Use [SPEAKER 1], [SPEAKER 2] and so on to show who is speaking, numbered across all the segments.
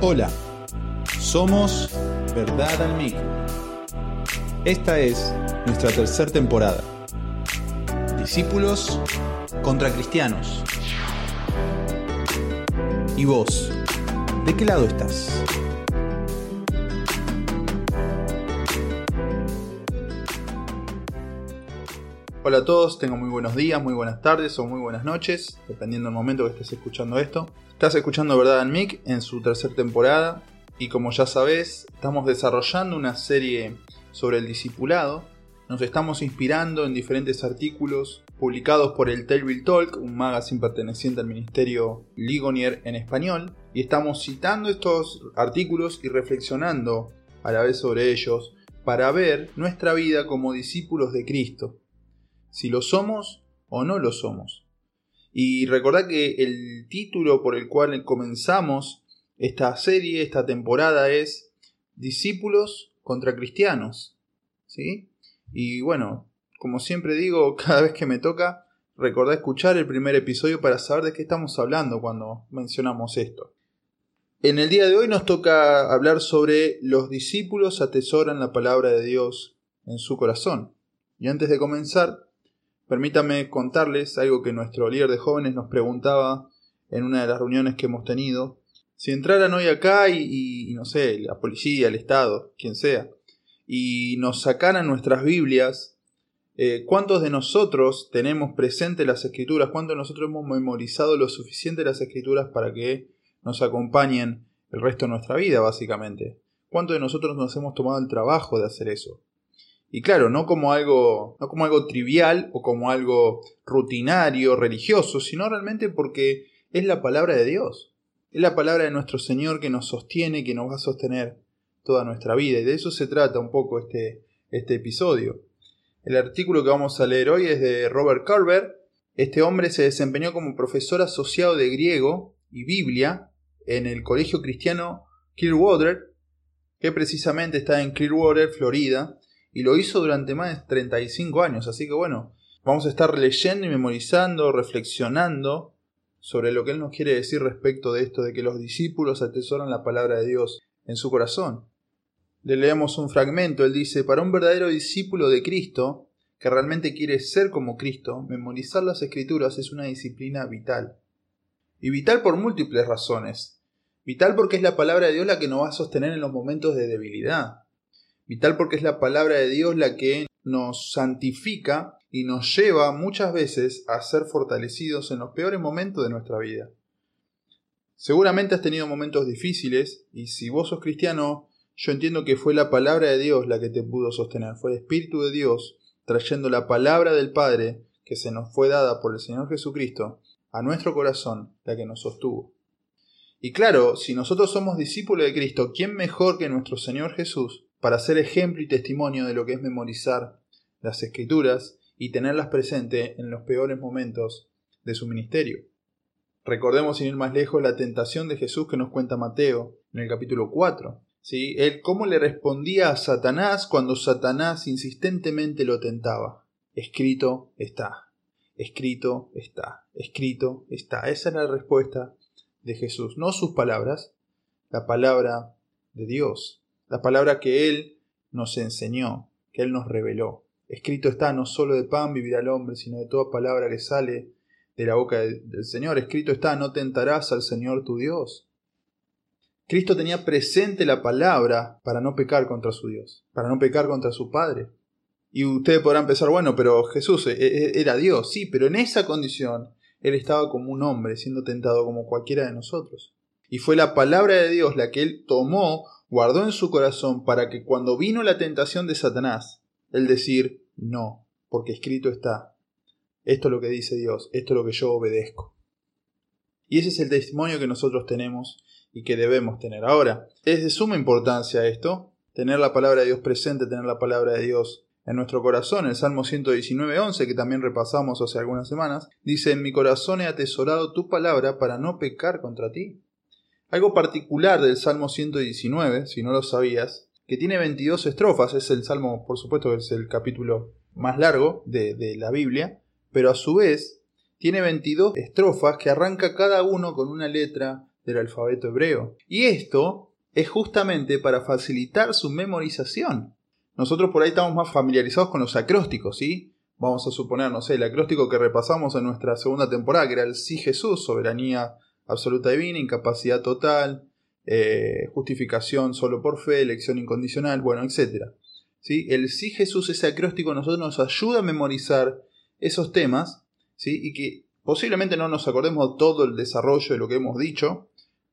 [SPEAKER 1] Hola, somos Verdad al Micro. Esta es nuestra tercera temporada. Discípulos contra cristianos. ¿Y vos? ¿De qué lado estás? Hola a todos, tengo muy buenos días, muy buenas tardes o muy buenas noches, dependiendo del momento que estés escuchando esto. Estás escuchando Verdad en en su tercera temporada y como ya sabes, estamos desarrollando una serie sobre el discipulado. Nos estamos inspirando en diferentes artículos publicados por el Tailwheel Talk, un magazine perteneciente al ministerio Ligonier en español, y estamos citando estos artículos y reflexionando a la vez sobre ellos para ver nuestra vida como discípulos de Cristo si lo somos o no lo somos. Y recordad que el título por el cual comenzamos esta serie, esta temporada es Discípulos contra Cristianos. ¿Sí? Y bueno, como siempre digo, cada vez que me toca, recordad escuchar el primer episodio para saber de qué estamos hablando cuando mencionamos esto. En el día de hoy nos toca hablar sobre los discípulos atesoran la palabra de Dios en su corazón. Y antes de comenzar, Permítame contarles algo que nuestro líder de jóvenes nos preguntaba en una de las reuniones que hemos tenido. Si entraran hoy acá y, no sé, la policía, el Estado, quien sea, y nos sacaran nuestras Biblias, eh, ¿cuántos de nosotros tenemos presente las escrituras? ¿Cuántos de nosotros hemos memorizado lo suficiente las escrituras para que nos acompañen el resto de nuestra vida, básicamente? ¿Cuántos de nosotros nos hemos tomado el trabajo de hacer eso? Y claro, no como algo, no como algo trivial o como algo rutinario, religioso, sino realmente porque es la palabra de Dios. Es la palabra de nuestro Señor que nos sostiene, que nos va a sostener toda nuestra vida. Y de eso se trata un poco este, este episodio. El artículo que vamos a leer hoy es de Robert Carver. Este hombre se desempeñó como profesor asociado de griego y Biblia en el colegio cristiano Clearwater, que precisamente está en Clearwater, Florida, y lo hizo durante más de 35 años. Así que bueno, vamos a estar leyendo y memorizando, reflexionando sobre lo que él nos quiere decir respecto de esto de que los discípulos atesoran la palabra de Dios en su corazón. Le leemos un fragmento, él dice, para un verdadero discípulo de Cristo, que realmente quiere ser como Cristo, memorizar las escrituras es una disciplina vital. Y vital por múltiples razones. Vital porque es la palabra de Dios la que nos va a sostener en los momentos de debilidad. Vital porque es la palabra de Dios la que nos santifica y nos lleva muchas veces a ser fortalecidos en los peores momentos de nuestra vida. Seguramente has tenido momentos difíciles y si vos sos cristiano, yo entiendo que fue la palabra de Dios la que te pudo sostener, fue el Espíritu de Dios trayendo la palabra del Padre que se nos fue dada por el Señor Jesucristo a nuestro corazón la que nos sostuvo. Y claro, si nosotros somos discípulos de Cristo, ¿quién mejor que nuestro Señor Jesús para ser ejemplo y testimonio de lo que es memorizar las escrituras y tenerlas presente en los peores momentos de su ministerio. Recordemos sin ir más lejos la tentación de Jesús que nos cuenta Mateo en el capítulo 4. ¿sí? Él cómo le respondía a Satanás cuando Satanás insistentemente lo tentaba. Escrito está, escrito está, escrito está. Esa es la respuesta de Jesús, no sus palabras, la palabra de Dios la palabra que Él nos enseñó, que Él nos reveló. Escrito está, no solo de pan vivirá el hombre, sino de toda palabra que sale de la boca del Señor. Escrito está, no tentarás al Señor tu Dios. Cristo tenía presente la palabra para no pecar contra su Dios, para no pecar contra su Padre. Y ustedes podrán pensar, bueno, pero Jesús e, e, era Dios, sí, pero en esa condición Él estaba como un hombre, siendo tentado como cualquiera de nosotros. Y fue la palabra de Dios la que Él tomó guardó en su corazón para que cuando vino la tentación de Satanás, él decir, no, porque escrito está, esto es lo que dice Dios, esto es lo que yo obedezco. Y ese es el testimonio que nosotros tenemos y que debemos tener. Ahora, es de suma importancia esto, tener la palabra de Dios presente, tener la palabra de Dios en nuestro corazón. El Salmo 119.11, que también repasamos hace algunas semanas, dice, en mi corazón he atesorado tu palabra para no pecar contra ti. Algo particular del Salmo 119, si no lo sabías, que tiene 22 estrofas, es el Salmo, por supuesto, es el capítulo más largo de, de la Biblia, pero a su vez tiene 22 estrofas que arranca cada uno con una letra del alfabeto hebreo. Y esto es justamente para facilitar su memorización. Nosotros por ahí estamos más familiarizados con los acrósticos, ¿sí? Vamos a suponer, no sé, el acróstico que repasamos en nuestra segunda temporada, que era el sí Jesús, soberanía absoluta divina, incapacidad total, eh, justificación solo por fe, elección incondicional, bueno, etc. ¿Sí? El sí Jesús, ese acróstico, nosotros nos ayuda a memorizar esos temas, ¿sí? y que posiblemente no nos acordemos todo el desarrollo de lo que hemos dicho,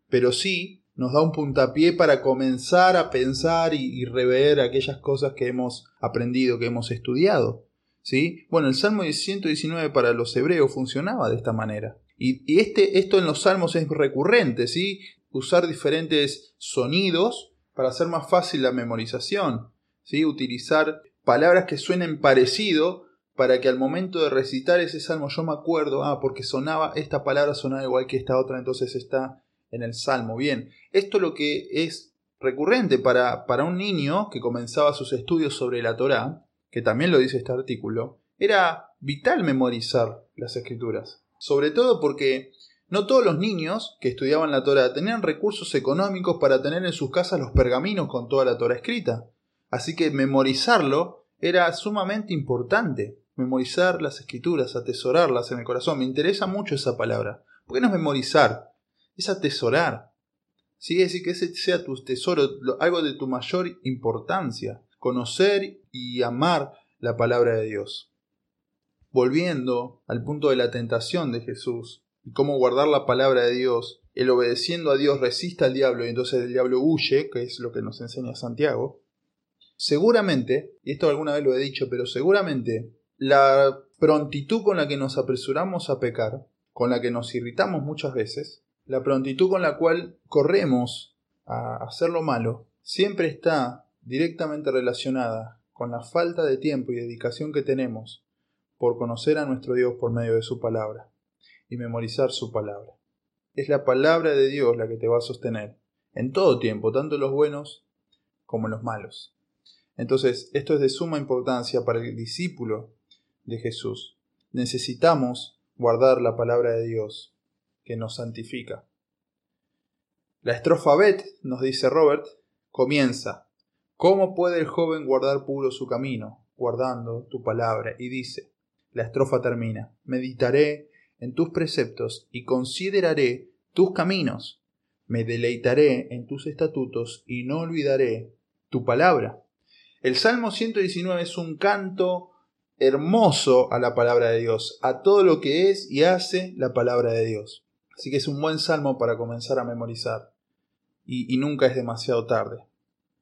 [SPEAKER 1] pero sí nos da un puntapié para comenzar a pensar y, rever aquellas cosas que hemos aprendido, que hemos estudiado. ¿sí? Bueno, el Salmo 119 para los hebreos funcionaba de esta manera. Y, este, esto en los salmos es recurrente, ¿sí? Usar diferentes sonidos para hacer más fácil la memorización, ¿sí? Utilizar palabras que suenen parecido para que al momento de recitar ese salmo yo me acuerdo, ah, porque sonaba, esta palabra sonaba igual que esta otra, entonces está en el salmo. Bien, esto lo que es recurrente para, para un niño que comenzaba sus estudios sobre la Torá, que también lo dice este artículo, era vital memorizar las escrituras. Sobre todo porque no todos los niños que estudiaban la Torah tenían recursos económicos para tener en sus casas los pergaminos con toda la Torah escrita. Así que memorizarlo era sumamente importante. Memorizar las escrituras, atesorarlas en el corazón. Me interesa mucho esa palabra. ¿Por qué no es memorizar? Es atesorar. ¿Sí? Es decir, que ese sea tu tesoro, algo de tu mayor importancia. Conocer y amar la palabra de Dios volviendo al punto de la tentación de Jesús y cómo guardar la palabra de Dios, el obedeciendo a Dios resista al diablo y entonces el diablo huye, que es lo que nos enseña Santiago, seguramente, y esto alguna vez lo he dicho, pero seguramente la prontitud con la que nos apresuramos a pecar, con la que nos irritamos muchas veces, la prontitud con la cual corremos a hacer lo malo, siempre está directamente relacionada con la falta de tiempo y dedicación que tenemos por conocer a nuestro Dios por medio de su palabra y memorizar su palabra. Es la palabra de Dios la que te va a sostener en todo tiempo, tanto los buenos como los malos. Entonces, esto es de suma importancia para el discípulo de Jesús. Necesitamos guardar la palabra de Dios que nos santifica. La estrofa Bet, nos dice Robert, comienza. ¿Cómo puede el joven guardar puro su camino? Guardando tu palabra. Y dice, la estrofa termina. Meditaré en tus preceptos y consideraré tus caminos. Me deleitaré en tus estatutos y no olvidaré tu palabra. El Salmo 119 es un canto hermoso a la palabra de Dios, a todo lo que es y hace la palabra de Dios. Así que es un buen salmo para comenzar a memorizar. Y, y nunca es demasiado tarde.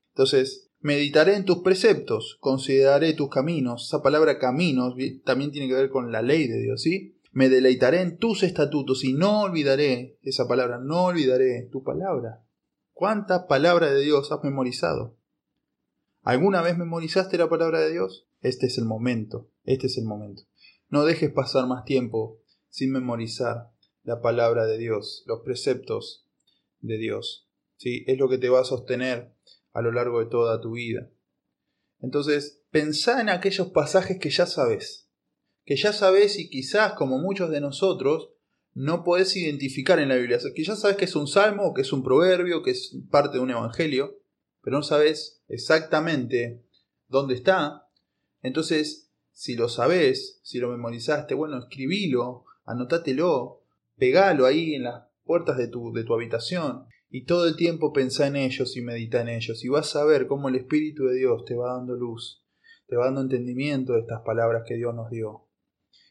[SPEAKER 1] Entonces, Meditaré en tus preceptos, consideraré tus caminos. Esa palabra caminos también tiene que ver con la ley de Dios, ¿sí? Me deleitaré en tus estatutos y no olvidaré esa palabra, no olvidaré tu palabra. ¿Cuántas palabras de Dios has memorizado? ¿Alguna vez memorizaste la palabra de Dios? Este es el momento, este es el momento. No dejes pasar más tiempo sin memorizar la palabra de Dios, los preceptos de Dios. ¿sí? Es lo que te va a sostener a lo largo de toda tu vida. Entonces, pensá en aquellos pasajes que ya sabes, que ya sabes y quizás como muchos de nosotros no podés identificar en la Biblia, que ya sabes que es un salmo, que es un proverbio, que es parte de un evangelio, pero no sabes exactamente dónde está. Entonces, si lo sabes, si lo memorizaste, bueno, escribilo, anotátelo, pegalo ahí en las puertas de tu, de tu habitación y todo el tiempo pensá en ellos y medita en ellos y vas a ver cómo el Espíritu de Dios te va dando luz, te va dando entendimiento de estas palabras que Dios nos dio.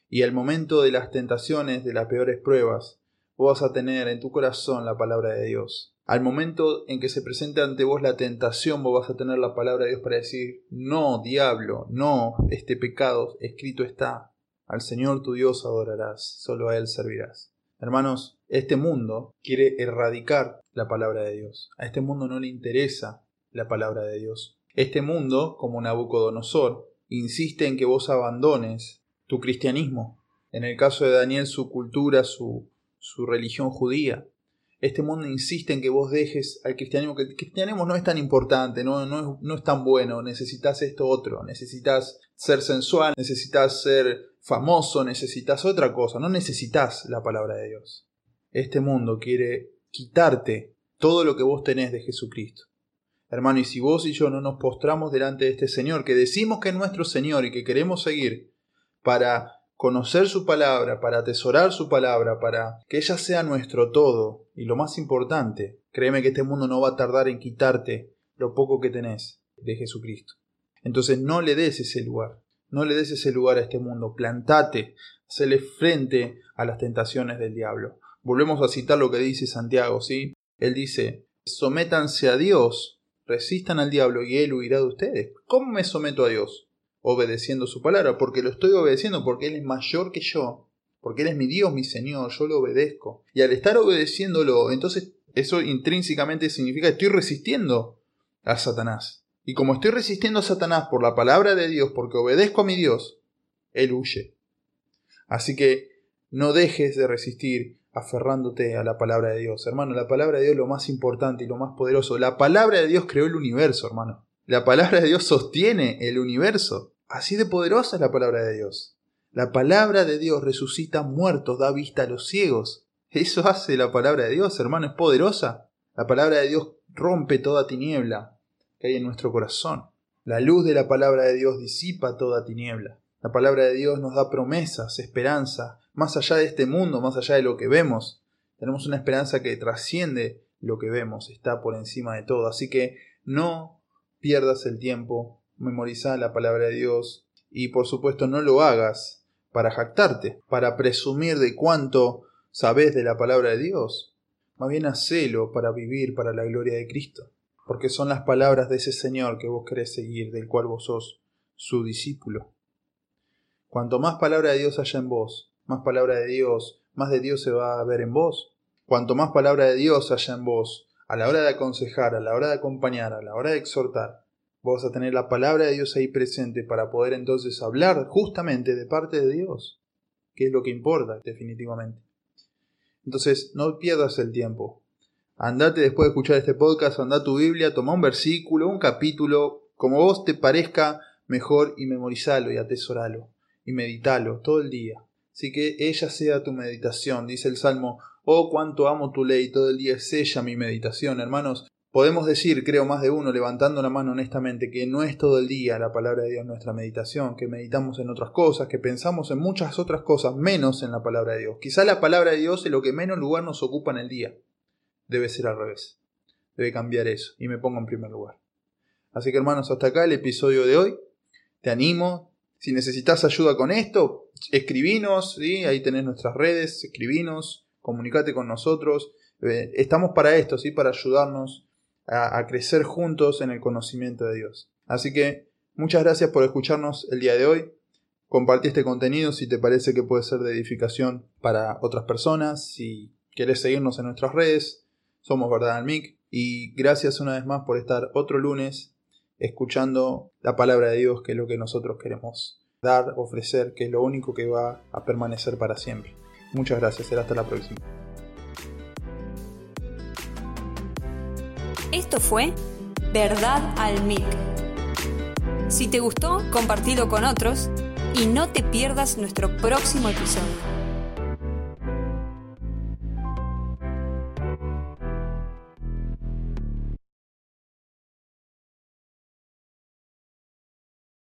[SPEAKER 1] Y al momento de las tentaciones, de las peores pruebas, vos vas a tener en tu corazón la palabra de Dios. Al momento en que se presente ante vos la tentación, vos vas a tener la palabra de Dios para decir, no, diablo, no, este pecado escrito está. Al Señor tu Dios adorarás, solo a Él servirás. Hermanos, este mundo quiere erradicar la palabra de Dios. A este mundo no le interesa la palabra de Dios. Este mundo, como Nabucodonosor, insiste en que vos abandones tu cristianismo. En el caso de Daniel, su cultura, su, su religión judía. Este mundo insiste en que vos dejes al cristianismo, que el cristianismo no es tan importante, no, no, no es tan bueno, necesitas esto otro, necesitas ser sensual, necesitas ser famoso, necesitas otra cosa, no necesitas la palabra de Dios. Este mundo quiere quitarte todo lo que vos tenés de Jesucristo. Hermano, y si vos y yo no nos postramos delante de este Señor, que decimos que es nuestro Señor y que queremos seguir, para conocer su palabra, para atesorar su palabra, para que ella sea nuestro todo, y lo más importante, créeme que este mundo no va a tardar en quitarte lo poco que tenés de Jesucristo. Entonces no le des ese lugar, no le des ese lugar a este mundo, plantate, hacele frente a las tentaciones del diablo. Volvemos a citar lo que dice Santiago, ¿sí? Él dice, sométanse a Dios resistan al diablo y él huirá de ustedes. ¿Cómo me someto a Dios? Obedeciendo su palabra, porque lo estoy obedeciendo, porque Él es mayor que yo, porque Él es mi Dios, mi Señor, yo lo obedezco. Y al estar obedeciéndolo, entonces eso intrínsecamente significa que estoy resistiendo a Satanás. Y como estoy resistiendo a Satanás por la palabra de Dios, porque obedezco a mi Dios, Él huye. Así que no dejes de resistir aferrándote a la palabra de Dios. Hermano, la palabra de Dios es lo más importante y lo más poderoso. La palabra de Dios creó el universo, hermano. La palabra de Dios sostiene el universo. Así de poderosa es la palabra de Dios. La palabra de Dios resucita muertos, da vista a los ciegos. Eso hace la palabra de Dios, hermano, es poderosa. La palabra de Dios rompe toda tiniebla que hay en nuestro corazón. La luz de la palabra de Dios disipa toda tiniebla. La palabra de Dios nos da promesas, esperanza, más allá de este mundo, más allá de lo que vemos. Tenemos una esperanza que trasciende lo que vemos, está por encima de todo. Así que no pierdas el tiempo, memoriza la palabra de Dios y por supuesto no lo hagas para jactarte, para presumir de cuánto sabes de la palabra de Dios. Más bien hacelo para vivir para la gloria de Cristo, porque son las palabras de ese Señor que vos querés seguir, del cual vos sos su discípulo. Cuanto más palabra de Dios haya en vos, más palabra de Dios, más de Dios se va a ver en vos. Cuanto más palabra de Dios haya en vos, a la hora de aconsejar, a la hora de acompañar, a la hora de exhortar, vos vas a tener la palabra de Dios ahí presente para poder entonces hablar justamente de parte de Dios, que es lo que importa definitivamente. Entonces, no pierdas el tiempo. Andate después de escuchar este podcast, anda tu Biblia, toma un versículo, un capítulo, como vos te parezca mejor y memorizalo y atesoralo y meditalo todo el día. Así que ella sea tu meditación, dice el Salmo, oh cuánto amo tu ley, todo el día es ella mi meditación, hermanos. Podemos decir, creo más de uno, levantando la mano honestamente, que no es todo el día la palabra de Dios nuestra meditación, que meditamos en otras cosas, que pensamos en muchas otras cosas, menos en la palabra de Dios. Quizá la palabra de Dios es lo que menos lugar nos ocupa en el día. Debe ser al revés. Debe cambiar eso y me pongo en primer lugar. Así que hermanos, hasta acá el episodio de hoy. Te animo, si necesitas ayuda con esto, escribinos, ahí tenés nuestras redes, escribinos, comunicate con nosotros. Eh, estamos para esto, ¿sí? para ayudarnos a, crecer juntos en el conocimiento de Dios. Así que muchas gracias por escucharnos el día de hoy. Compartí este contenido si te parece que puede ser de edificación para otras personas. Si querés seguirnos en nuestras redes, somos Verdad al Mic. Y gracias una vez más por estar otro lunes escuchando la palabra de Dios, que es lo que nosotros queremos dar, ofrecer, que es lo único que va a permanecer para siempre. Muchas gracias, será hasta la próxima.
[SPEAKER 2] Esto fue Verdad al Mic. Si te gustó, compartilo con otros y no te pierdas nuestro próximo episodio.